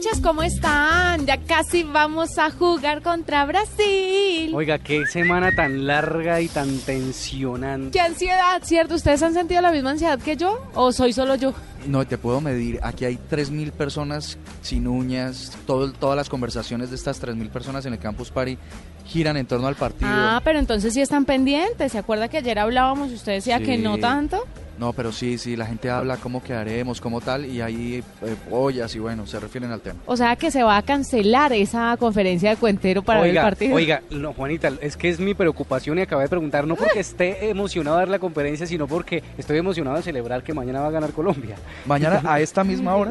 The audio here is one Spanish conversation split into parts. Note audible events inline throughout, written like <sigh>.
Noches, ¿cómo están? Ya casi vamos a jugar contra Brasil. Oiga, qué semana tan larga y tan tensionante. Qué ansiedad, ¿cierto? ¿Ustedes han sentido la misma ansiedad que yo? ¿O soy solo yo? No, te puedo medir. Aquí hay 3.000 personas sin uñas. Todo, todas las conversaciones de estas 3.000 personas en el Campus Party giran en torno al partido. Ah, pero entonces sí están pendientes. ¿Se acuerda que ayer hablábamos y usted decía que no tanto? No, pero sí, sí, la gente habla cómo quedaremos, cómo tal, y hay eh, ollas y bueno, se refieren al tema. O sea que se va a cancelar esa conferencia de Cuentero para ver oiga, el partido. oiga, no, Juanita, es que es mi preocupación y acabé de preguntar, no porque esté emocionado de dar la conferencia, sino porque estoy emocionado de celebrar que mañana va a ganar Colombia. Mañana <laughs> a esta misma hora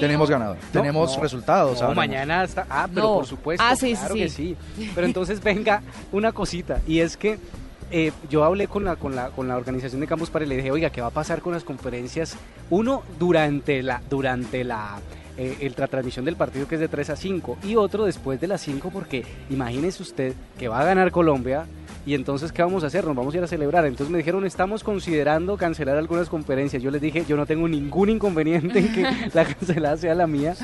tenemos ganador, No, tenemos no, resultados. No, mañana está. Ah, pero No. por supuesto. Ah, sí, sí, claro sí. que sí. Pero entonces venga una cosita y es que eh, yo hablé con la, con la con la organización de Campus Party y le dije, oiga, ¿qué va a pasar con las conferencias? Uno durante la durante la eh, el- la transmisión del partido que es de 3 a 5 y otro después de las 5 porque imagínese usted que va a ganar Colombia y entonces ¿qué vamos a hacer? Nos vamos a ir a celebrar. Entonces me dijeron, estamos considerando cancelar algunas conferencias. Yo les dije, yo no tengo ningún inconveniente en que <laughs> la cancelada sea la mía.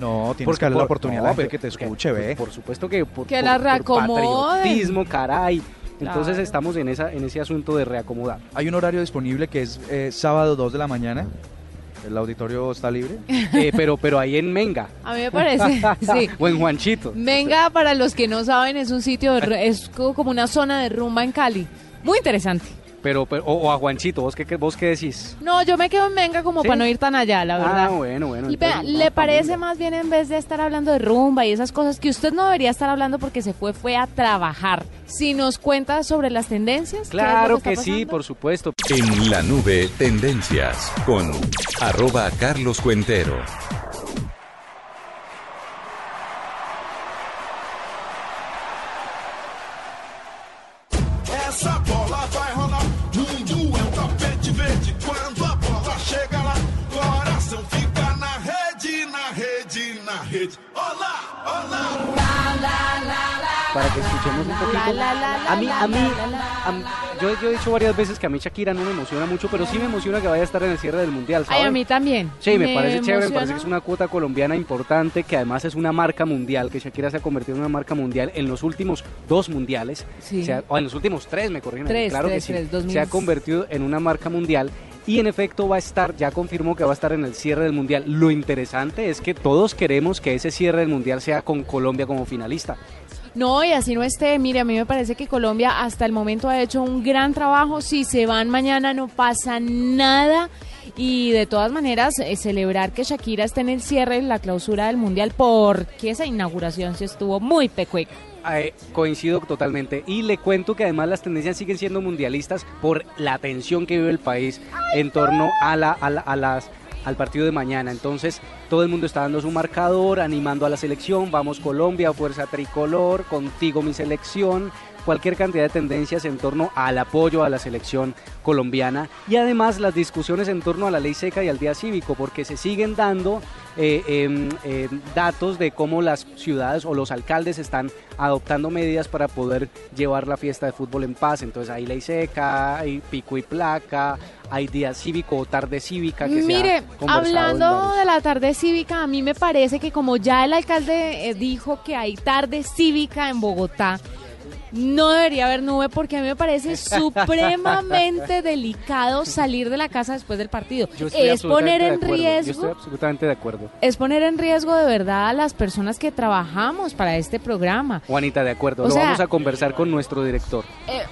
No, <laughs> tienes Porque que darle la por- oportunidad no, a la gente que te porque- escuche, ve. Por supuesto que por, Que por- la por patriotismo, caray. Entonces Claro. estamos en esa en ese asunto de reacomodar. Hay un horario disponible que es eh, sábado 2 de la mañana. El auditorio está libre. <laughs> Eh, pero pero ahí en Menga. A mí me parece, <laughs> sí. o en Juanchito. Venga, para los que no saben, es un sitio, de es co- como una zona de rumba en Cali. Muy interesante. Pero, pero o, o a Juanchito, ¿vos qué, qué- vos qué decís? No, yo me quedo en Venga como ¿Sí? para no ir tan allá, la verdad. Ah, bueno, bueno. Y entonces, ¿le parece más bien en vez de estar hablando de rumba y esas cosas que usted no debería estar hablando porque se fue fue a trabajar? Si nos cuenta sobre las tendencias. ¿qué es lo Claro está que sí, por supuesto. En la nube, tendencias con arroba Carlos Cuentero. Para que escuchemos un poquito. A mí, a mí, a yo, yo he dicho varias veces que a mí Shakira no me emociona mucho, pero sí me emociona que vaya a estar en el cierre del mundial. A mí también. Sí, me, parece chévere, me parece que es una cuota colombiana importante, que además es una marca mundial, que Shakira se ha convertido en una marca mundial en los últimos dos mundiales, Sí. o en los últimos tres, me corrigen, Tres, claro tres, que sí, tres, 2000. se ha convertido en una marca mundial y en efecto va a estar, ya confirmó que va a estar en el cierre del mundial. Lo interesante es que todos queremos que ese cierre del mundial sea con Colombia como finalista. No, y así no esté. Mire, a mí me parece que Colombia hasta el momento ha hecho un gran trabajo. Si se van mañana no pasa nada. Y de todas maneras, eh, celebrar que Shakira esté en el cierre, la clausura del Mundial, porque esa inauguración se estuvo muy pecueca. Eh, coincido totalmente. Y le cuento que además las tendencias siguen siendo mundialistas por la tensión que vive el país en torno a, la, a, la- a las al partido de mañana. Entonces, todo el mundo está dando su marcador, animando a la selección. Vamos Colombia, fuerza tricolor, contigo mi selección. Cualquier cantidad de tendencias en torno al apoyo a la selección colombiana y además las discusiones en torno a la ley seca y al día cívico, porque se siguen dando eh, em, em, datos de cómo las ciudades o los alcaldes están adoptando medidas para poder llevar la fiesta de fútbol en paz. Entonces hay ley seca, hay pico y placa, hay día cívico o tarde cívica que se Mire, ha conversado en hablando de la tarde cívica, a mí me parece que como ya el alcalde eh, dijo que hay tarde cívica en Bogotá, no debería haber nube porque a mí me parece <laughs> supremamente delicado salir de la casa después del partido. Yo estoy Es poner en Yo estoy riesgo, absolutamente de acuerdo. es poner en riesgo de verdad a las personas que trabajamos para este programa. Juanita, de acuerdo. O Lo sea- vamos a conversar con nuestro director. Eh,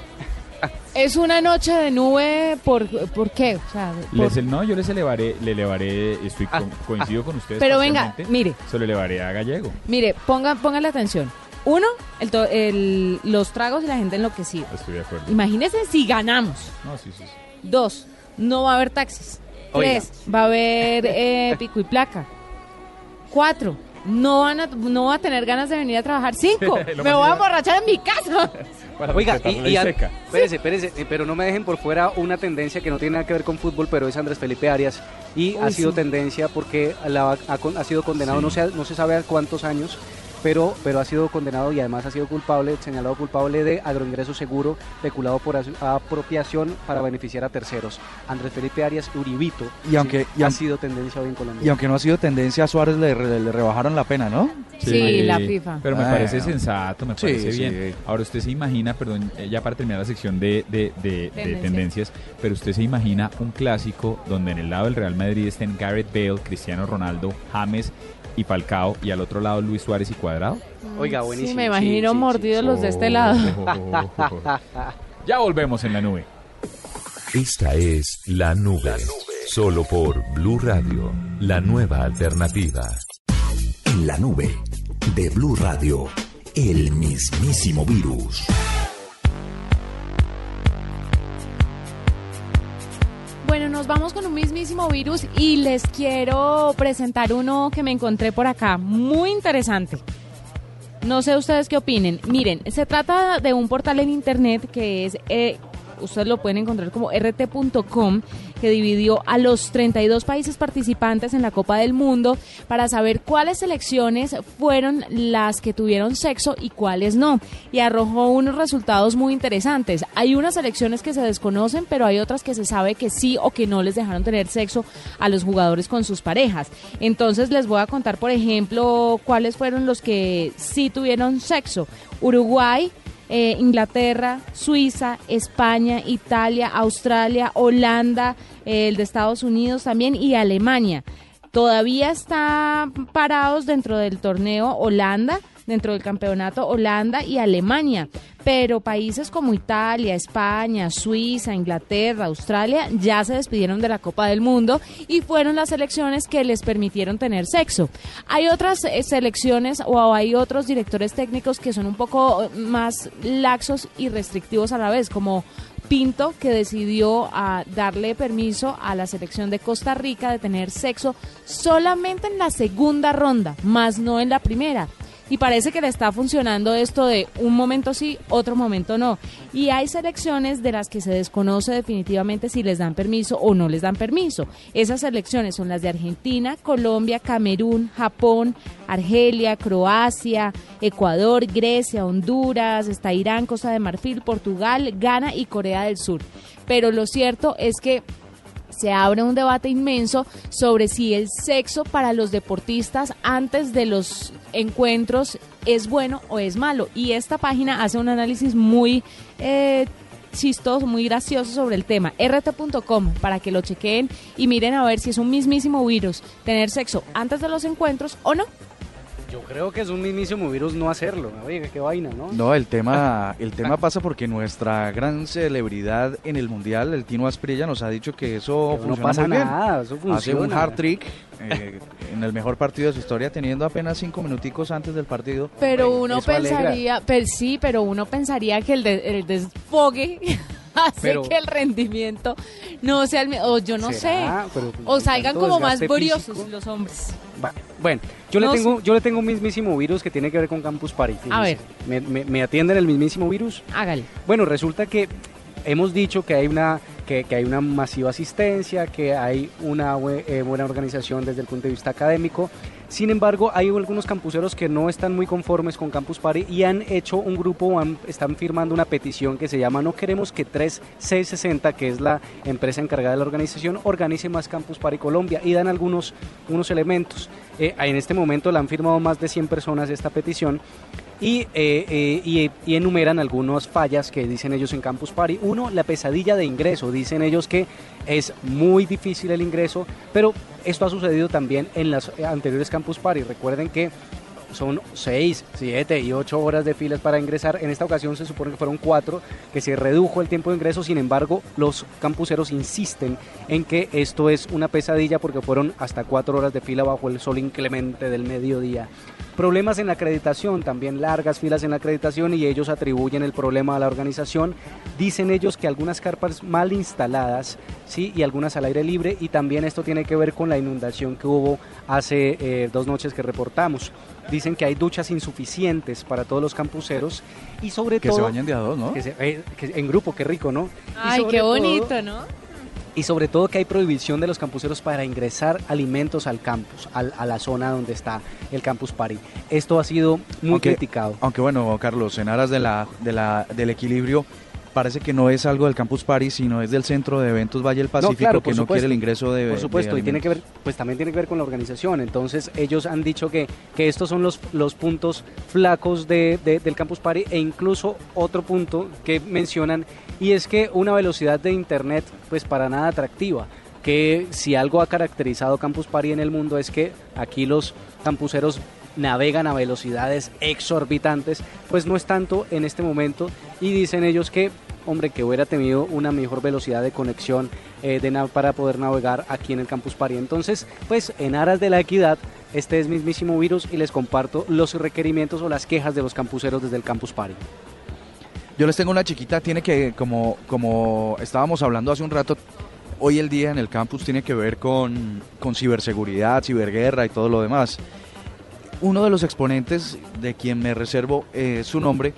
es una noche de nube, ¿por, ¿por qué? O sea, por- Les, no, yo les elevaré, le elevaré, estoy Ah, con- coincido con ustedes. Pero venga, mire. Se lo elevaré a Gallego. Mire, pongan, póngale atención. Uno, el to- el- los tragos y la gente enloquecida. Estoy de acuerdo. Imagínense si ganamos. No, sí, sí. sí. Dos, no va a haber taxis. Oiga. Tres, va a haber eh, <laughs> pico y placa. Cuatro, no van a, no va a tener ganas de venir a trabajar. Cinco, <laughs> Lo me más voy a iba- emborrachar en mi casa. <laughs> Para Oiga, respetar y, la y ley an- seca. espérese, espérese, eh, pero no me dejen por fuera una tendencia que no tiene nada que ver con fútbol, pero es Andrés Felipe Arias y ha sido sí. tendencia porque la- ha, con- ha sido condenado, Sí. no, se, no se sabe a cuántos años, pero, pero ha sido condenado y además ha sido culpable, señalado culpable de agroingreso seguro, peculado por apropiación para beneficiar a terceros. Andrés Felipe Arias Uribito Y aunque- y ha sido tendencia hoy en Colombia. Y aunque no ha sido tendencia, a Suárez le, re- le rebajaron la pena, ¿no? Sí, la FIFA. Pero me Bueno. parece sensato, me Sí, parece sí. bien. Ahora usted se imagina, perdón, eh, ya para terminar la sección de, de- de- de Tendencias. tendencias, pero usted se imagina un clásico donde en el lado del Real Madrid estén Gareth Bale, Cristiano Ronaldo, James y Falcao, y al otro lado Luis Suárez y Cuadrado. Oiga, Sí, buenísimo. me sí, imagino sí, sí. mordidos los de este lado. <laughs> <laughs> ya volvemos en la nube. Esta es La Nube. Solo por Blue Radio, la nueva alternativa. En la nube de Blue Radio, el mismísimo virus. Con un mismísimo virus y les quiero presentar uno que me encontré por acá, muy interesante. No sé ustedes qué opinen. Miren, se trata de un portal en internet que es, eh, ustedes lo pueden encontrar como rt.com, que dividió a los 32 países participantes en la Copa del Mundo para saber cuáles selecciones fueron las que tuvieron sexo y cuáles no. Y arrojó unos resultados muy interesantes. Hay unas selecciones que se desconocen, pero hay otras que se sabe que sí o que no les dejaron tener sexo a los jugadores con sus parejas. Entonces les voy a contar, por ejemplo, cuáles fueron los que sí tuvieron sexo. Uruguay, eh, Inglaterra, Suiza, España, Italia, Australia, Holanda, eh, el de Estados Unidos también y Alemania. Todavía están parados dentro del torneo Holanda, dentro del campeonato Holanda y Alemania, pero países como Italia, España, Suiza, Inglaterra, Australia ya se despidieron de la Copa del Mundo y fueron las selecciones que les permitieron tener sexo. Hay otras eh, selecciones o hay otros directores técnicos que son un poco eh, más laxos y restrictivos a la vez, como Pinto, que decidió ah, darle permiso a la selección de Costa Rica de tener sexo solamente en la segunda ronda, más no en la primera. Y parece que le está funcionando esto de un momento sí, otro momento no. Y hay selecciones de las que se desconoce definitivamente si les dan permiso o no les dan permiso. Esas selecciones son las de Argentina, Colombia, Camerún, Japón, Argelia, Croacia, Ecuador, Grecia, Honduras, está Irán, Costa de Marfil, Portugal, Ghana y Corea del Sur. Pero lo cierto es que se abre un debate inmenso sobre si el sexo para los deportistas antes de los encuentros es bueno o es malo. Y esta página hace un análisis muy eh, chistoso, muy gracioso sobre el tema. rt.com para que lo chequeen y miren a ver si es un mismísimo virus tener sexo antes de los encuentros o no. Yo creo que es un mismísimo virus no hacerlo. Oiga, qué vaina, ¿no? No, el tema, <laughs> el tema pasa porque nuestra gran celebridad en el mundial, el Tino Asprilla, nos ha dicho que eso Pero no funciona pasa muy bien. nada, eso funciona. Hace un hard trick eh, en el mejor partido de su historia, teniendo apenas cinco minuticos antes del partido. Pero Hombre, uno eso pensaría, pero sí, pero uno pensaría que el, de- el desfogue <laughs> hace Pero- que el rendimiento no sea el mismo. O yo no sé. Pues, O salgan como más físico. los hombres. Bueno, yo le, tengo, yo le tengo un mismísimo virus que tiene que ver con Campus Party. A fíjese. Me, me, me atienden el mismísimo virus? Hágale. Bueno, resulta que hemos dicho que hay una que, que hay una masiva asistencia, que hay una eh, buena organización desde el punto de vista académico. Sin embargo, hay algunos campuseros que no están muy conformes con Campus Party y han hecho un grupo, han- están firmando una petición que se llama No queremos que 3660, que es la empresa encargada de la organización, organice más Campus Party Colombia y dan algunos unos elementos. Eh, en este momento la han firmado más de 100 personas esta petición y, eh, eh, y enumeran algunas fallas que dicen ellos en Campus Party. Uno, la pesadilla de ingreso. Dicen ellos que es muy difícil el ingreso, pero esto ha sucedido también en las anteriores Campus Party. Recuerden que son 6, 7 y 8 horas de filas para ingresar. En esta ocasión se supone que fueron 4, que se redujo el tiempo de ingreso. Sin embargo, los campuseros insisten en que esto es una pesadilla porque fueron hasta 4 horas de fila bajo el sol inclemente del mediodía. Problemas en la acreditación, también largas filas en la acreditación y ellos atribuyen el problema a la organización. Dicen ellos que algunas carpas mal instaladas, sí, y algunas al aire libre y también esto tiene que ver con la inundación que hubo hace eh, dos noches que reportamos. Dicen que hay duchas insuficientes para todos los campuseros y sobre Que todo se bañen de a dos, ¿no? que se- eh, que en grupo, qué rico, ¿no? Ay, qué todo- bonito, ¿no? Y sobre todo que hay prohibición de los campuseros para ingresar alimentos al campus, al- a la zona donde está el Campus Party. Esto ha sido muy Aunque- criticado. Aunque bueno, Carlos, en aras de la, de la, del equilibrio, parece que no es algo del Campus Party, sino es del Centro de Eventos Valle del Pacífico claro, que no supuesto. quiere el ingreso de Por supuesto, de y tiene que ver, pues también tiene que ver con la organización. Entonces, ellos han dicho que, que estos son los, los puntos flacos de, de- del Campus Party e incluso otro punto que mencionan y es que una velocidad de internet pues para nada atractiva. Que si algo ha caracterizado Campus Party en el mundo es que aquí los campuseros navegan a velocidades exorbitantes, pues no es tanto en este momento y dicen ellos que hombre, que hubiera tenido una mejor velocidad de conexión eh, para poder navegar aquí en el Campus Party. Entonces, pues en aras de la equidad, este es mismísimo virus y les comparto los requerimientos o las quejas de los campuseros desde el Campus Party. Yo les tengo una chiquita, tiene que, como, como estábamos hablando hace un rato, hoy el día en el campus tiene que ver con, con ciberseguridad, ciberguerra y todo lo demás. Uno de los exponentes de quien me reservo eh, su nombre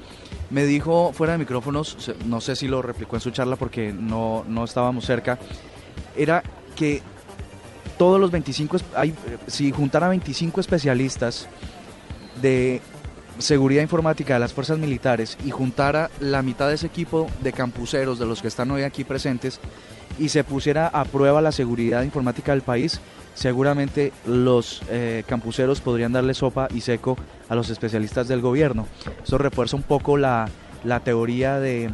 me dijo fuera de micrófonos, no sé si lo replicó en su charla porque no, no estábamos cerca, era que todos los 25, es- hay, eh, si juntara 25 especialistas de seguridad informática de las fuerzas militares y juntara la mitad de ese equipo de campuseros de los que están hoy aquí presentes y se pusiera a prueba la seguridad informática del país, seguramente los eh, campuseros podrían darle sopa y seco a los especialistas del gobierno. Eso refuerza un poco la, la teoría de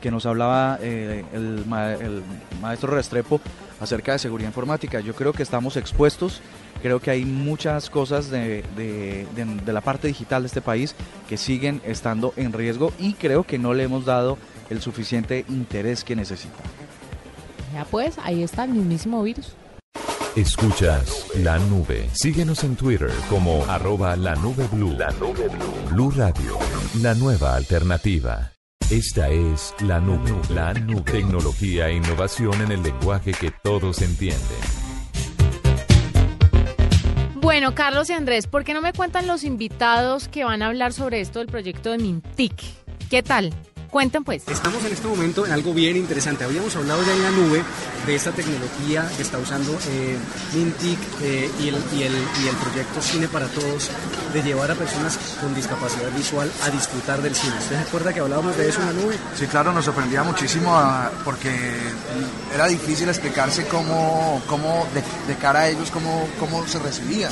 que nos hablaba eh, el, ma- el maestro Restrepo acerca de seguridad informática. Yo creo que estamos expuestos, creo que hay muchas cosas de- de- de la parte digital de este país que siguen estando en riesgo y creo que no le hemos dado el suficiente interés que necesita. Ya pues, ahí está el mismísimo virus. Escuchas la nube. Síguenos en Twitter como arroba la nube blue. La nube blue. Blue Radio, la nueva alternativa. Esta es la nube. La nube. Tecnología e innovación en el lenguaje que todos entienden. Bueno, Carlos y Andrés, ¿por qué no me cuentan los invitados que van a hablar sobre esto del proyecto de Mintic? ¿Qué tal? Cuenten pues. Estamos en este momento en algo bien interesante. Habíamos hablado ya en la nube de esta tecnología que está usando eh, Mintic eh, y, el, y, el, y el proyecto Cine para Todos de llevar a personas con discapacidad visual a disfrutar del cine. ¿Usted se acuerda que hablábamos de eso en la nube? Sí, claro, nos sorprendía muchísimo ah, porque era difícil explicarse cómo, cómo de, de cara a ellos, cómo, cómo se recibía.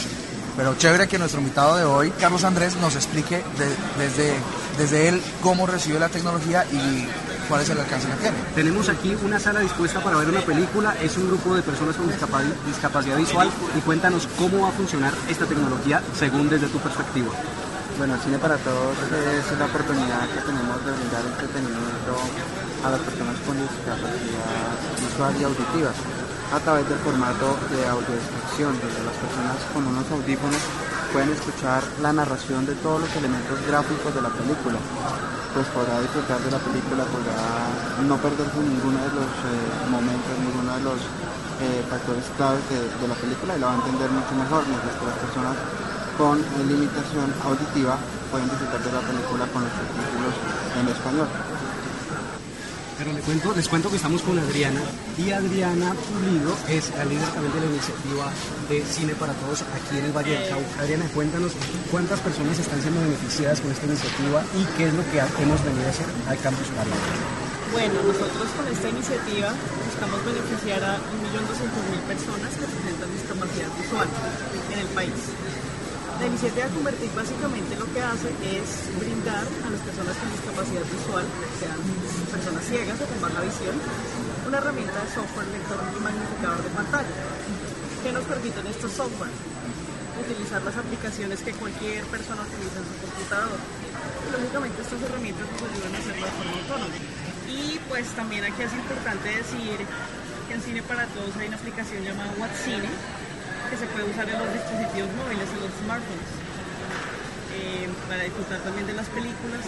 Pero chévere que nuestro invitado de hoy, Carlos Andrés, nos explique de- desde, desde él cómo recibe la tecnología y cuál es el alcance que tiene. Tenemos aquí una sala dispuesta para ver una película. Es un grupo de personas con discapa- discapacidad visual y cuéntanos cómo va a funcionar esta tecnología según desde tu perspectiva. Bueno, Cine para Todos es la oportunidad que tenemos de brindar entretenimiento a las personas con discapacidad visual y auditiva a través del formato de audiodescripción, donde las personas con unos audífonos pueden escuchar la narración de todos los elementos gráficos de la película. Pues podrá disfrutar de la película, podrá no perderse ninguno de los eh, momentos, ninguno de los eh, factores claves de, la película y la va a entender mucho mejor, mientras que las personas con eh, limitación auditiva pueden disfrutar de la película con los subtítulos en español. Pero les cuento, les cuento que estamos con Adriana y Adriana Pulido es la líder también de la iniciativa de Cine para Todos aquí en el Valle del Cauca. Adriana, cuéntanos cuántas personas están siendo beneficiadas con esta iniciativa y qué es lo que hemos venido a hacer al Campus María. Bueno, nosotros con esta iniciativa buscamos beneficiar a 1.200.000 personas que presentan discapacidad visual en el país. La iniciativa Convertir básicamente lo que hace es brindar a las personas con discapacidad visual, sean personas ciegas o con baja visión, una herramienta de software lector y magnificador de pantalla. ¿Qué nos permiten estos software? Utilizar las aplicaciones que cualquier persona utiliza en su computador. Lógicamente estas herramientas nos ayudan a hacerlo de forma autónoma. Y pues también aquí es importante decir que en Cine para Todos hay una aplicación llamada WhatCine que se puede usar en los dispositivos móviles, en los smartphones, eh, para disfrutar también de las películas,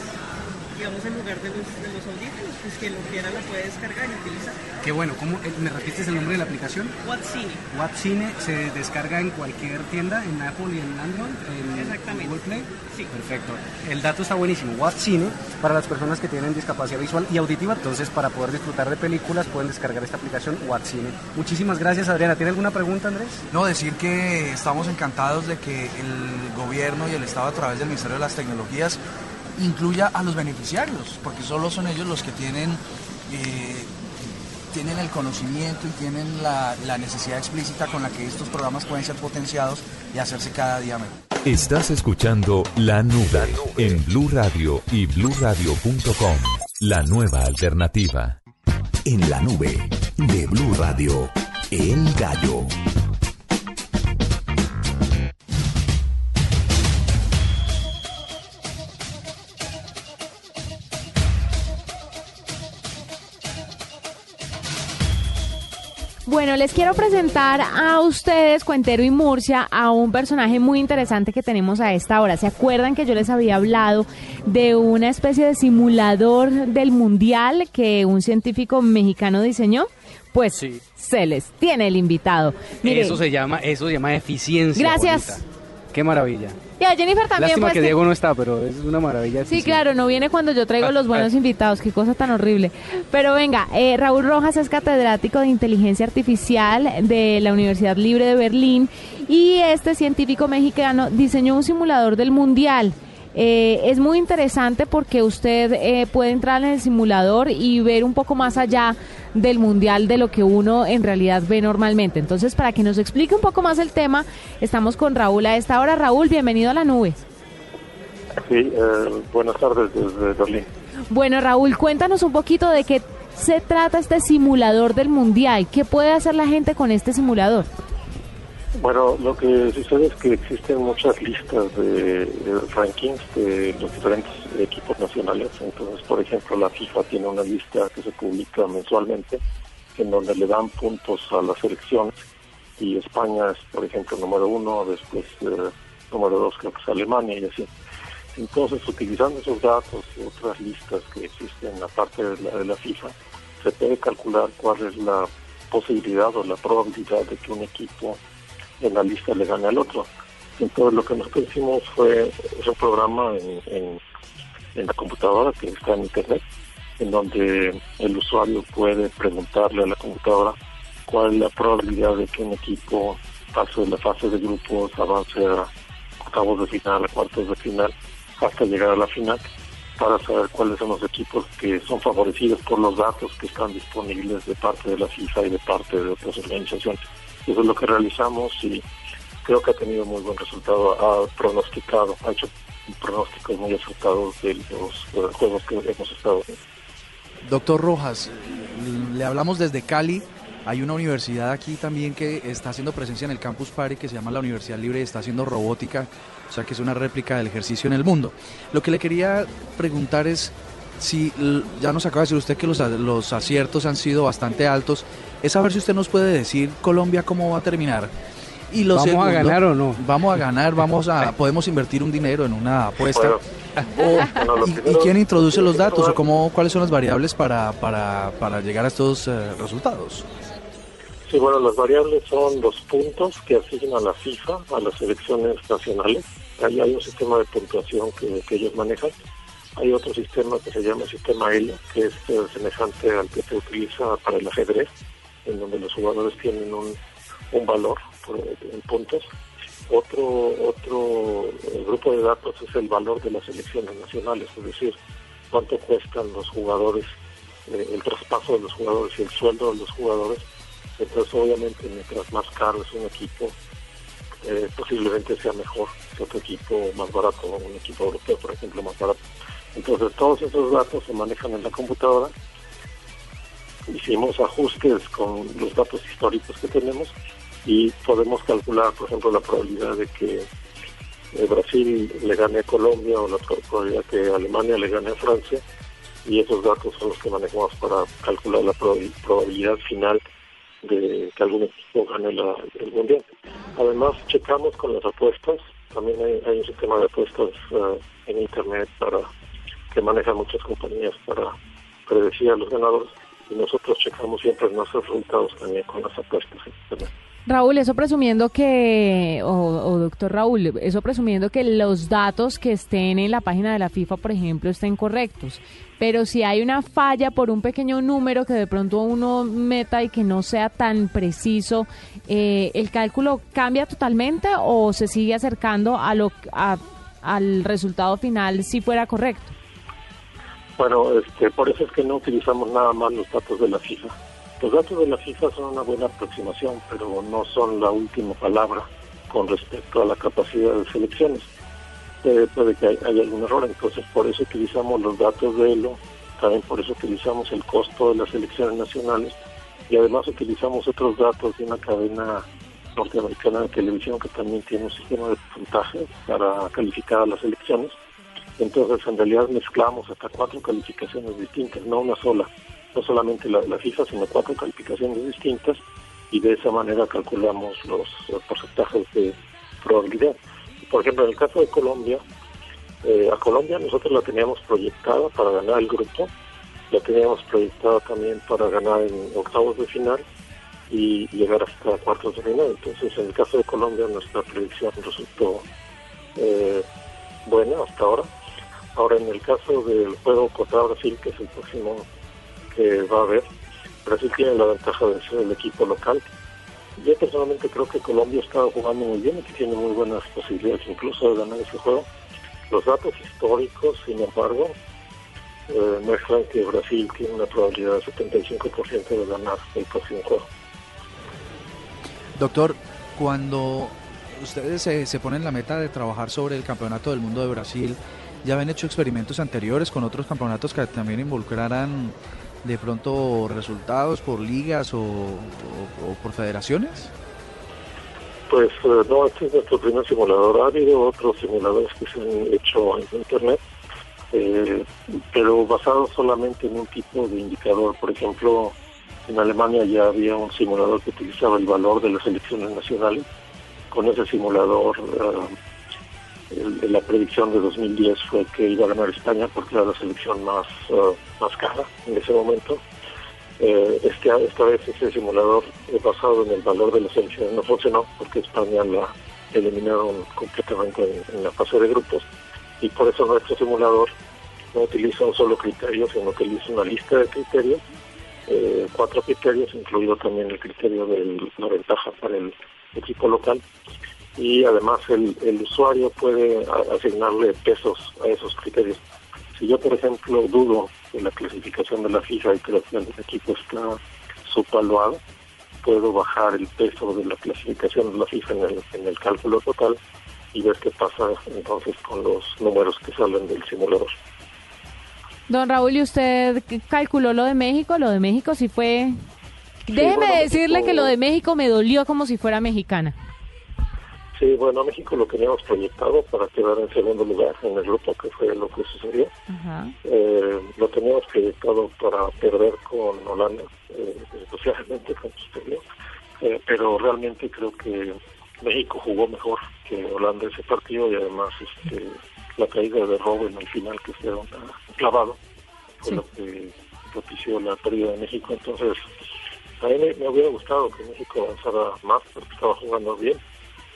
digamos en lugar de los, de los audífonos, pues que lo quiera lo puede descargar y utilizar. Qué bueno, ¿cómo, eh, ¿me repites el nombre de la aplicación? WhatCine. WhatCine se descarga en cualquier tienda, en Apple y en Android, en Exactamente. Google Play. Sí. Perfecto. El dato está buenísimo. WhatCine para las personas que tienen discapacidad visual y auditiva. Entonces, para poder disfrutar de películas, pueden descargar esta aplicación WhatCine. Muchísimas gracias, Adriana. ¿Tiene alguna pregunta, Andrés? No, decir que estamos encantados de que el gobierno y el Estado a través del Ministerio de las Tecnologías incluya a los beneficiarios, porque solo son ellos los que tienen, eh, tienen el conocimiento y tienen la, la necesidad explícita con la que estos programas pueden ser potenciados y hacerse cada día mejor. Estás escuchando La Nube en Blue Radio y bluradio.com. La nueva alternativa. En la nube de Blue Radio, El Gallo. Bueno, les quiero presentar a ustedes, Cuentero y Murcia, a un personaje muy interesante que tenemos a esta hora. ¿Se acuerdan que yo les había hablado de una especie de simulador del mundial que un científico mexicano diseñó? Pues se les tiene el invitado. Mire, Eso se llama, eso se llama eficiencia. Gracias. Qué maravilla. y a Jennifer también. Lástima pues, que Diego no está, pero es una maravilla. Sí, claro, no viene cuando yo traigo los buenos invitados, qué cosa tan horrible. Pero venga, eh, Raúl Rojas es catedrático de inteligencia artificial de la Universidad Libre de Berlín y este científico mexicano diseñó un simulador del mundial. Eh, es muy interesante porque usted eh, puede entrar en el simulador y ver un poco más allá del mundial de lo que uno en realidad ve normalmente. Entonces, para que nos explique un poco más el tema, estamos con Raúl a esta hora. Raúl, bienvenido a la nube. Sí, eh, buenas tardes desde Berlín. Bueno, Raúl, cuéntanos un poquito de qué se trata este simulador del mundial. ¿Qué puede hacer la gente con este simulador? Bueno, lo que sucede es que existen muchas listas de, rankings de los diferentes equipos nacionales. Entonces, por ejemplo, la FIFA tiene una lista que se publica mensualmente en donde le dan puntos a las selecciones y España es, por ejemplo, número uno, después eh, número dos creo que es Alemania y así. Entonces, utilizando esos datos y otras listas que existen aparte de la, de la FIFA, se puede calcular cuál es la posibilidad o la probabilidad de que un equipo en la lista le gane al otro. Entonces lo que nosotros hicimos fue es un programa en, en, la computadora que está en internet, en donde el usuario puede preguntarle a la computadora cuál es la probabilidad de que un equipo pase de la fase de grupos, avance a octavos de final, a cuartos de final, hasta llegar a la final, para saber cuáles son los equipos que son favorecidos por los datos que están disponibles de parte de la FIFA y de parte de otras organizaciones. Eso es lo que realizamos y creo que ha tenido muy buen resultado. Ha pronosticado, ha hecho pronósticos muy acertados de los juegos que hemos estado. Doctor Rojas, le hablamos desde Cali. Hay una universidad aquí también que está haciendo presencia en el Campus Party que se llama la Universidad Libre y está haciendo robótica, o sea que es una réplica del ejercicio en el mundo. Lo que le quería preguntar es si ya nos acaba de decir usted que los, los aciertos han sido bastante altos, es saber si usted nos puede decir Colombia cómo va a terminar. Y lo ¿Vamos a ganar o no? Vamos a ganar, vamos a <laughs> podemos invertir un dinero en una apuesta. Bueno, O- bueno, lo ¿Y, quién introduce los datos o cómo, cuáles son las variables para, para, para llegar a estos eh, resultados? Sí, bueno, las variables son los puntos que asigna la FIFA a las selecciones nacionales. Ahí hay un sistema de puntuación que, que ellos manejan. Hay otro sistema que se llama sistema ELO, que es eh, semejante al que se utiliza para el ajedrez, en donde los jugadores tienen un, un valor en puntos. Otro, otro grupo de datos es el valor de las selecciones nacionales, es decir, cuánto cuestan los jugadores, eh, el traspaso de los jugadores y el sueldo de los jugadores. Entonces, obviamente, mientras más caro es un equipo, eh, posiblemente sea mejor que otro equipo más barato, un equipo europeo, por ejemplo, más barato. Entonces, todos esos datos se manejan en la computadora. Hicimos ajustes con los datos históricos que tenemos y podemos calcular, por ejemplo, la probabilidad de que eh, Brasil le gane a Colombia o la probabilidad que Alemania le gane a Francia y esos datos son los que manejamos para calcular la probabil- probabilidad final de que algún equipo gane la- el mundial. Además, checamos con las apuestas. También hay, un sistema de apuestas eh, en Internet para que manejan muchas compañías para predecir a los ganadores. Y nosotros checamos siempre nuestros resultados también con las apuestas. Raúl, eso presumiendo que, o, o doctor Raúl, eso presumiendo que los datos que estén en la página de la FIFA, por ejemplo, estén correctos. Pero si hay una falla por un pequeño número que de pronto uno meta y que no sea tan preciso, eh, ¿el cálculo cambia totalmente o se sigue acercando a lo, a- al resultado final si fuera correcto? Bueno, este, por eso es que no utilizamos nada más los datos de la FIFA. Los datos de la FIFA son una buena aproximación, pero no son la última palabra con respecto a la capacidad de selecciones. Eh, puede que hay, hay algún error, entonces por eso utilizamos los datos de ELO, también por eso utilizamos el costo de las selecciones nacionales y además utilizamos otros datos de una cadena norteamericana de televisión que también tiene un sistema de puntaje para calificar a las elecciones. Entonces, en realidad mezclamos hasta cuatro calificaciones distintas, no una sola, no solamente la de FIFA, sino cuatro calificaciones distintas, y de esa manera calculamos los, porcentajes de probabilidad. Por ejemplo, en el caso de Colombia, eh, a Colombia nosotros la teníamos proyectada para ganar el grupo, la teníamos proyectada también para ganar en octavos de final y llegar hasta cuartos de final. Entonces, en el caso de Colombia, nuestra predicción resultó eh, buena hasta ahora. Ahora, en el caso del juego contra Brasil, que es el próximo que va a haber, Brasil tiene la ventaja de ser el equipo local. Yo personalmente creo que Colombia está jugando muy bien y que tiene muy buenas posibilidades incluso de ganar ese juego. Los datos históricos, sin embargo, eh, muestran que Brasil tiene una probabilidad de 75% de ganar el próximo juego. Doctor, cuando ustedes se, se ponen la meta de trabajar sobre el Campeonato del Mundo de Brasil, ¿ya habían hecho experimentos anteriores con otros campeonatos que también involucraran de pronto resultados por ligas o, por federaciones? Pues eh, no, este es nuestro primer simulador. Ha habido otros simuladores que se han hecho en Internet, eh, pero basados solamente en un tipo de indicador. Por ejemplo, en Alemania ya había un simulador que utilizaba el valor de las elecciones nacionales. Con ese simulador, eh, la predicción de 2010 fue que iba a ganar España porque era la selección más, eh, más cara en ese momento. Eh, este, esta vez ese simulador eh, basado en el valor de las elecciones no funcionó porque España la eliminaron completamente en, la fase de grupos y por eso nuestro simulador no utiliza un solo criterio, sino que utiliza una lista de criterios, cuatro criterios, incluido también el criterio de la ventaja para el equipo local y además el, el usuario puede asignarle pesos a esos criterios. Si yo, por ejemplo, dudo de la clasificación de la FIFA y que el equipo está subvaluado, puedo bajar el peso de la clasificación de la FIFA en el, en el cálculo total y ver qué pasa entonces con los números que salen del simulador. Don Raúl, ¿y usted calculó lo de México? Lo de México sí fue... Déjeme bueno, decirle México- que lo de México me dolió como si fuera mexicana. Sí, bueno, a México lo teníamos proyectado para quedar en segundo lugar en el grupo, que fue lo que sucedió. Ajá. Eh, lo teníamos proyectado para perder con Holanda, eh, especialmente con sucedió. Eh, pero realmente creo que México jugó mejor que Holanda ese partido y además este, la caída de Robo en el final que fue clavado fue lo que propició la pérdida de México. Entonces, a mí me, hubiera gustado que México avanzara más porque estaba jugando bien,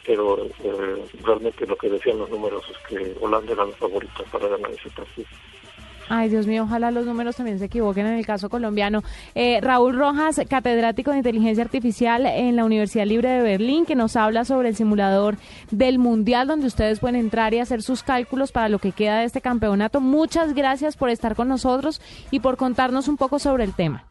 pero eh, realmente lo que decían los números es que Holanda era la favorita para ganar ese partido. Ay, Dios mío, ojalá los números también se equivoquen en el caso colombiano. Eh, Raúl Rojas, catedrático de inteligencia artificial en la Universidad Libre de Berlín, que nos habla sobre el simulador del Mundial, donde ustedes pueden entrar y hacer sus cálculos para lo que queda de este campeonato. Muchas gracias por estar con nosotros y por contarnos un poco sobre el tema.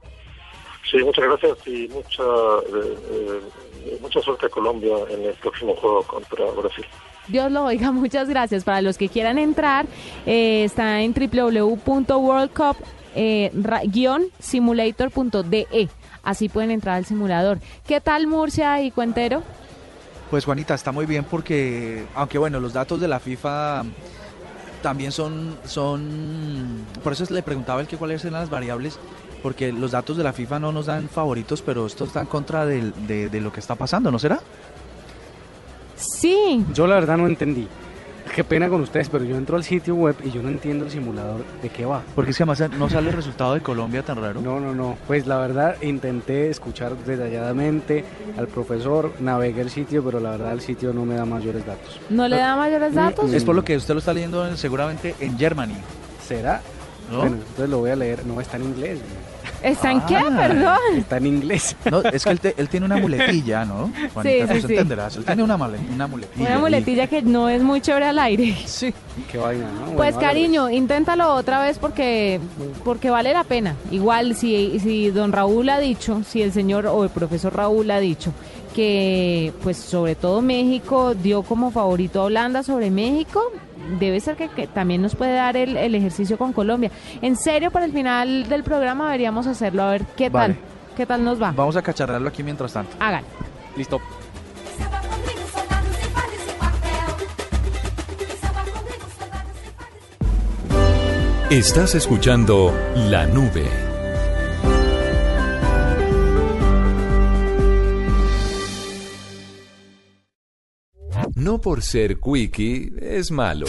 Sí, muchas gracias y mucha eh, eh, mucha suerte a Colombia en el próximo juego contra Brasil. Dios lo oiga, <laughs> muchas gracias. Para los que quieran entrar, eh, está en www.worldcup-simulator.de. Así pueden entrar al simulador. ¿Qué tal Murcia y Cuentero? Pues Juanita, está muy bien porque, aunque bueno, los datos de la FIFA también son, son, por eso le preguntaba el que cuáles eran las variables, porque los datos de la FIFA no nos dan favoritos, pero esto está en contra de, de lo que está pasando, ¿no será? Sí. Yo la verdad no entendí. Qué pena con ustedes, pero yo entro al sitio web y yo no entiendo el simulador de qué va. Porque es que además no sale el resultado de Colombia tan raro. No, no, no. Pues la verdad intenté escuchar detalladamente al profesor, navegué el sitio, pero la verdad el sitio no me da mayores datos. ¿No le da mayores datos? Es por lo que usted lo está leyendo en- seguramente en Germany. ¿Será? ¿No? Bueno, entonces lo voy a leer. No, está en inglés. ¿Está en qué? Ah. Perdón. Está en inglés. No, es que él, te- él tiene una muletilla, ¿no? Juanita, Sí, pues sí, sí. entenderás. Él tiene una, male- una muletilla. Una muletilla que no es muy chévere al aire. Sí. Qué vaina, ¿no? Bueno, Pues cariño, inténtalo otra vez porque porque vale la pena. Igual si si don Raúl ha dicho, si el señor o el profesor Raúl ha dicho que pues sobre todo México dio como favorito a Holanda sobre México, debe ser que, que también nos puede dar el, el ejercicio con Colombia. En serio, para el final del programa deberíamos hacerlo a ver qué Vale. tal, qué tal nos va. Vamos a cacharrarlo aquí mientras tanto. Hagan. Listo. Estás escuchando La Nube. No por ser quickie es malo.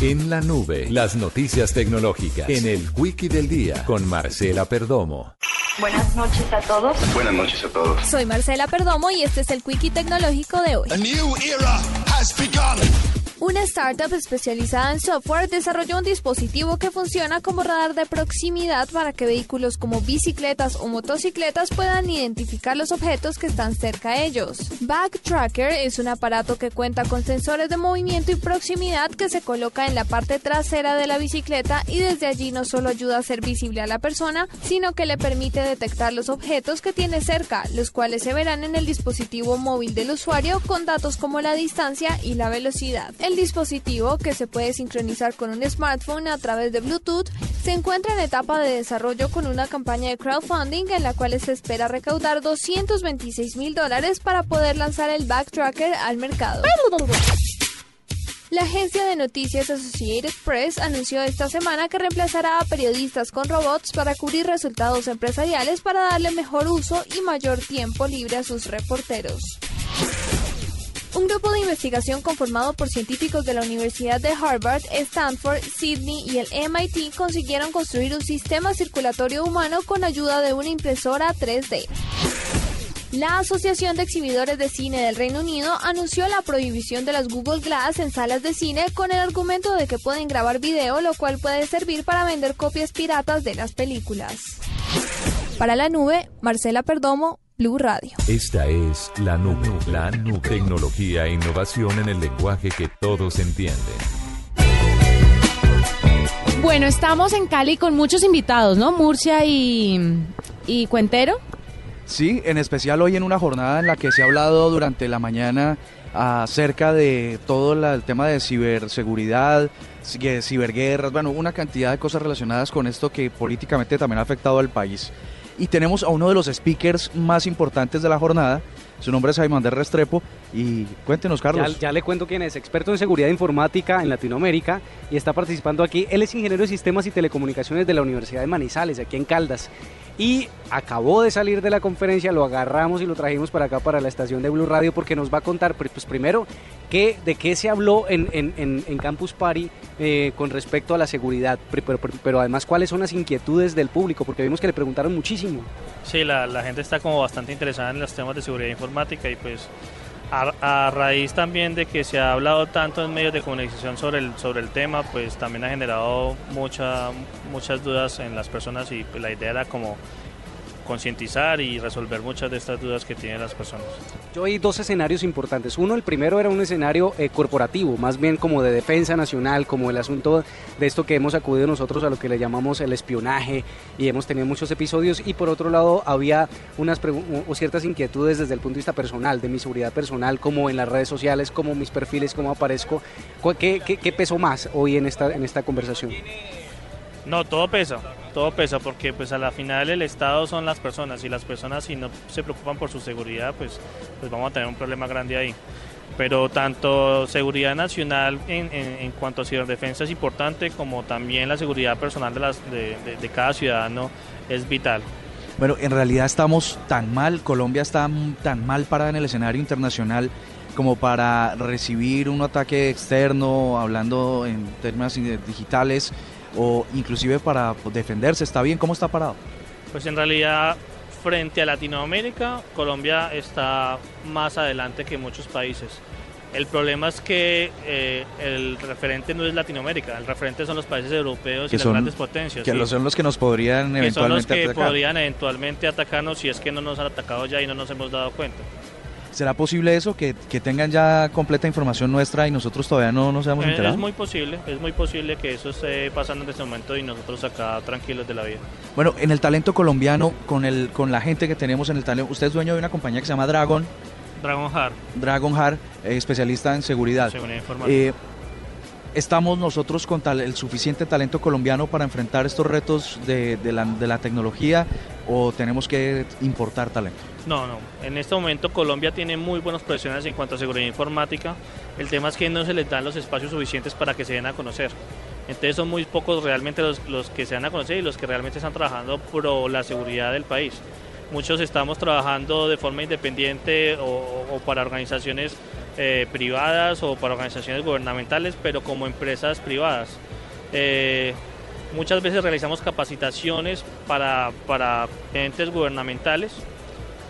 En la nube, las noticias tecnológicas. En el Quickie del Día, con Marcela Perdomo. Buenas noches a todos. Buenas noches a todos. Soy Marcela Perdomo y este es el Quickie Tecnológico de hoy. A new era has begun. Una startup especializada en software desarrolló un dispositivo que funciona como radar de proximidad para que vehículos como bicicletas o motocicletas puedan identificar los objetos que están cerca a ellos. Backtracker es un aparato que cuenta con sensores de movimiento y proximidad que se coloca en la parte trasera de la bicicleta y desde allí no solo ayuda a ser visible a la persona, sino que le permite detectar los objetos que tiene cerca, los cuales se verán en el dispositivo móvil del usuario con datos como la distancia y la velocidad. El dispositivo, que se puede sincronizar con un smartphone a través de Bluetooth, se encuentra en etapa de desarrollo con una campaña de crowdfunding en la cual se espera recaudar 226 mil dólares para poder lanzar el Backtracker al mercado. La agencia de noticias Associated Press anunció esta semana que reemplazará a periodistas con robots para cubrir resultados empresariales para darle mejor uso y mayor tiempo libre a sus reporteros. Un grupo de investigación conformado por científicos de la Universidad de Harvard, Stanford, Sydney y el MIT consiguieron construir un sistema circulatorio humano con ayuda de una impresora 3D. La Asociación de Exhibidores de Cine del Reino Unido anunció la prohibición de las Google Glass en salas de cine con el argumento de que pueden grabar video, lo cual puede servir para vender copias piratas de las películas. Para la nube, Marcela Perdomo, Blue Radio. Esta es La Nube. La Nube. Tecnología e innovación en el lenguaje que todos entienden. Bueno, estamos en Cali con muchos invitados, ¿no? Murcia y, y Cuentero. Sí, en especial hoy en una jornada en la que se ha hablado durante la mañana acerca de todo la- el tema de ciberseguridad, ci- ciberguerras, bueno, una cantidad de cosas relacionadas con esto que políticamente también ha afectado al país. Y tenemos a uno de los speakers más importantes de la jornada, su nombre es Jaime Andrés Restrepo, y cuéntenos, Carlos. Ya, ya le cuento quién es, experto en seguridad informática en Latinoamérica y está participando aquí. Él es ingeniero de sistemas y telecomunicaciones de la Universidad de Manizales, aquí en Caldas. Y acabó de salir de la conferencia, lo agarramos y lo trajimos para acá, para la estación de Blue Radio, porque nos va a contar, pues pues, primero, qué, de qué se habló en, en- en- Campus Party eh, con respecto a la seguridad, pero, pero- pero además cuáles son las inquietudes del público, porque vimos que le preguntaron muchísimo. Sí, la, la gente está como bastante interesada en los temas de seguridad informática y pues a, a raíz también de que se ha hablado tanto en medios de comunicación sobre el, sobre el tema, pues también ha generado mucha, muchas dudas en las personas y pues, la idea era como concientizar y resolver muchas de estas dudas que tienen las personas. Yo hay dos escenarios importantes. Uno, el primero era un escenario eh, corporativo, más bien como de defensa nacional, como el asunto de esto que hemos acudido nosotros a lo que le llamamos el espionaje y hemos tenido muchos episodios. Y por otro lado, había unas o ciertas inquietudes desde el punto de vista personal, de mi seguridad personal, como en las redes sociales, como mis perfiles, cómo aparezco. ¿Qué, qué, más hoy en esta, en esta conversación? No, todo pesa, todo pesa porque pues a la final el Estado son las personas y las personas si no se preocupan por su seguridad pues, pues vamos a tener un problema grande ahí. Pero tanto seguridad nacional en, en, cuanto a ciberdefensa es importante como también la seguridad personal de, las, de, de cada ciudadano es vital. Bueno, en realidad estamos tan mal, Colombia está tan mal parada en el escenario internacional como para recibir un ataque externo, hablando en términos digitales, o inclusive para defenderse. ¿Está bien? ¿Cómo está parado? Pues en realidad frente a Latinoamérica, Colombia está más adelante que muchos países. El problema es que eh, el referente no es Latinoamérica, el referente son los países europeos y las grandes potencias. Que son los que nos podrían eventualmente que son los que podrían eventualmente atacarnos si es que no nos han atacado ya y no nos hemos dado cuenta. ¿Será posible eso, que, tengan ya completa información nuestra y nosotros todavía no nos hemos enterado? Es muy posible, es muy posible que eso esté pasando en este momento y nosotros acá tranquilos de la vida. Bueno, en el talento colombiano, con, el, con la gente que tenemos en el talento, usted es dueño de una compañía que se llama Dragon. Dragon Heart. Dragon Heart, eh, especialista en seguridad. Seguridad informática. Eh, ¿Estamos nosotros con el suficiente talento colombiano para enfrentar estos retos de, la, de la tecnología o tenemos que importar talento? No, no. En este momento Colombia tiene muy buenos profesionales en cuanto a seguridad informática. El tema es que no se les dan los espacios suficientes para que se den a conocer. Entonces son muy pocos realmente los, los que se dan a conocer y los que realmente están trabajando por la seguridad del país. Muchos estamos trabajando de forma independiente o, para organizaciones eh, privadas o para organizaciones gubernamentales, pero como empresas privadas. Eh, muchas veces realizamos capacitaciones para, para entes gubernamentales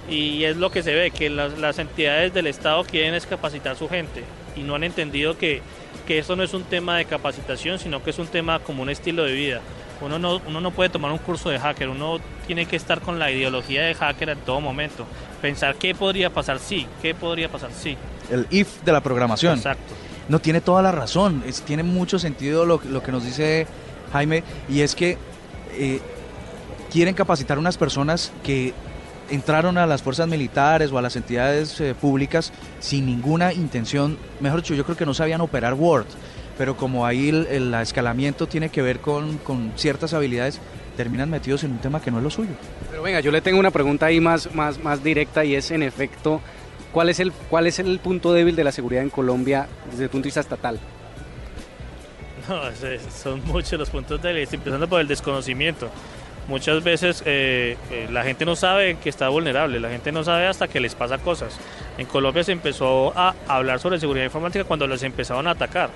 y es lo que se ve, que las, entidades del Estado quieren es capacitar a su gente y no han entendido que, que esto no es un tema de capacitación, sino que es un tema como un estilo de vida. Uno no, uno no puede tomar un curso de hacker, uno tiene que estar con la ideología de hacker en todo momento. Pensar qué podría pasar sí, qué podría pasar sí. El if de la programación. Exacto. No tiene toda la razón, es, tiene mucho sentido lo, lo que nos dice Jaime, y es que eh, quieren capacitar a unas personas que entraron a las fuerzas militares o a las entidades eh, públicas sin ninguna intención, mejor dicho, yo creo que no sabían operar Word, pero como ahí el, escalamiento tiene que ver con, con, ciertas habilidades, terminan metidos en un tema que no es lo suyo. Pero venga, yo le tengo una pregunta ahí más, más, más directa y es en efecto, ¿cuál es, el, ¿cuál es el punto débil de la seguridad en Colombia desde el punto de vista estatal? No, son muchos los puntos débiles, empezando por el desconocimiento muchas veces eh, eh, la gente no sabe que está vulnerable, la gente no sabe hasta que les pasa cosas. En Colombia se empezó a hablar sobre seguridad informática cuando les empezaron a atacar.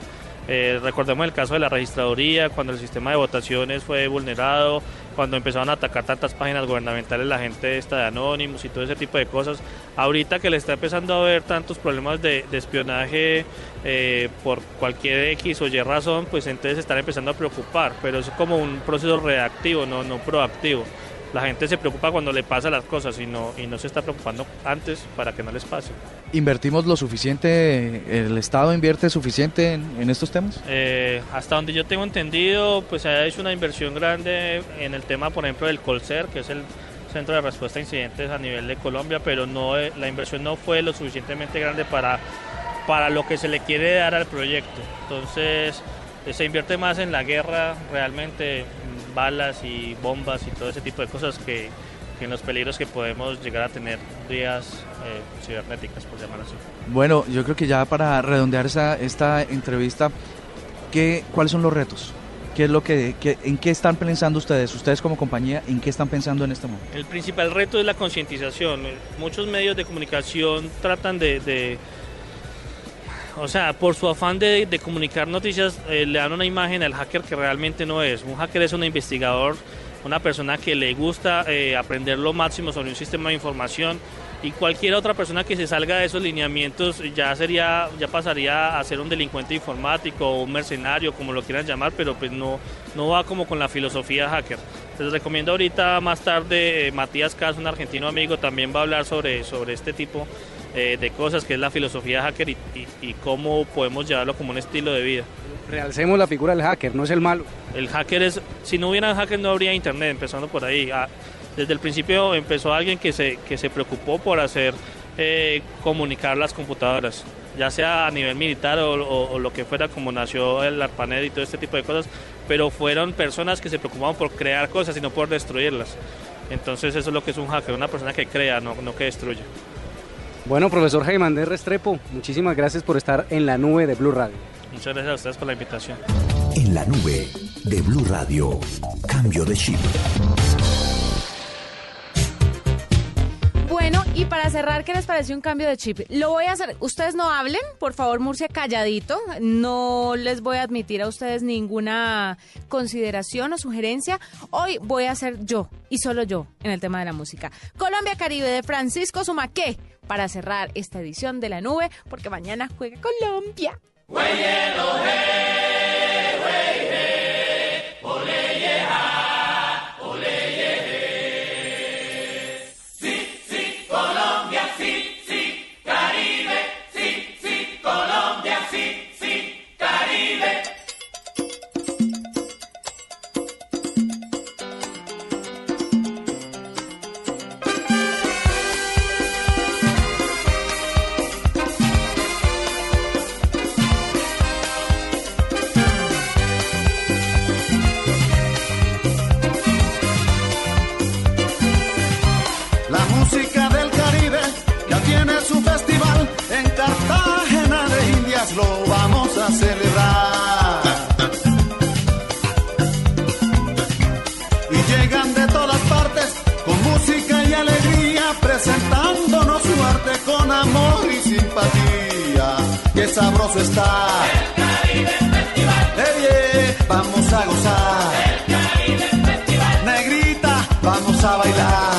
Eh, recordemos el caso de la registraduría, cuando el sistema de votaciones fue vulnerado, cuando empezaron a atacar tantas páginas gubernamentales, la gente está de Anonymous y todo ese tipo de cosas. Ahorita que le está empezando a haber tantos problemas de, espionaje eh, por cualquier X o Y razón, pues entonces están empezando a preocupar, pero es como un proceso reactivo, no, no proactivo la gente se preocupa cuando le pasan las cosas y no, y no se está preocupando antes para que no les pase. ¿Invertimos lo suficiente, el Estado invierte suficiente en, estos temas? Eh, hasta donde yo tengo entendido, pues se ha hecho una inversión grande en el tema, por ejemplo, del Colcer, que es el centro de respuesta a incidentes a nivel de Colombia, pero no eh, la inversión no fue lo suficientemente grande para, para lo que se le quiere dar al proyecto. Entonces, se invierte más en la guerra realmente balas y bombas y todo ese tipo de cosas que, en los peligros que podemos llegar a tener días eh, cibernéticas, por llamarlo así. Bueno, yo creo que ya para redondear esa, esta entrevista, ¿qué, ¿cuáles son los retos? ¿Qué es lo que, ¿En qué están pensando ustedes? Ustedes como compañía, ¿en qué están pensando en este momento? El principal reto es la concientización. Muchos medios de comunicación tratan de o sea, por su afán de, comunicar noticias, eh, le dan una imagen al hacker que realmente no es. Un hacker es un investigador, una persona que le gusta eh, aprender lo máximo sobre un sistema de información y cualquier otra persona que se salga de esos lineamientos ya sería ya pasaría a ser un delincuente informático o un mercenario como lo quieran llamar pero pues no no va como con la filosofía hacker les recomiendo ahorita más tarde eh, Matías Cas un argentino amigo también va a hablar sobre sobre este tipo eh, de cosas que es la filosofía hacker y, y- y cómo podemos llevarlo como un estilo de vida Realcemos la figura del hacker, no es el malo. el hacker es, si no hubiera hacker no habría internet, empezando por ahí. Ah, Desde el principio empezó alguien que se, que se preocupó por hacer eh, comunicar las computadoras, ya sea a nivel militar o, o- o lo que fuera, como nació el ARPANET y todo este tipo de cosas, pero fueron personas que se preocupaban por crear cosas y no por destruirlas. Entonces eso es lo que es un hacker, una persona que crea, no, no que destruye. Bueno, profesor Jaime Andrés Restrepo, muchísimas gracias por estar en la nube de Blue Radio. Muchas gracias a ustedes por la invitación. En la nube de Blue Radio. Cambio de chip. Bueno, y para cerrar, ¿qué les pareció un cambio de chip? Lo voy a hacer. Ustedes no hablen, por favor, Murcia, calladito. No les voy a admitir a ustedes ninguna consideración o sugerencia. Hoy voy a hacer yo, y solo yo, en el tema de la música. Colombia Caribe de Francisco Sumaqué, para cerrar esta edición de la nube, porque mañana juega Colombia. Vamos a celebrar. Y llegan de todas partes con música y alegría, presentándonos su arte con amor y simpatía. Qué sabroso está. El Caribe Festival. vamos a gozar. El Caribe Festival. Negrita, vamos a bailar.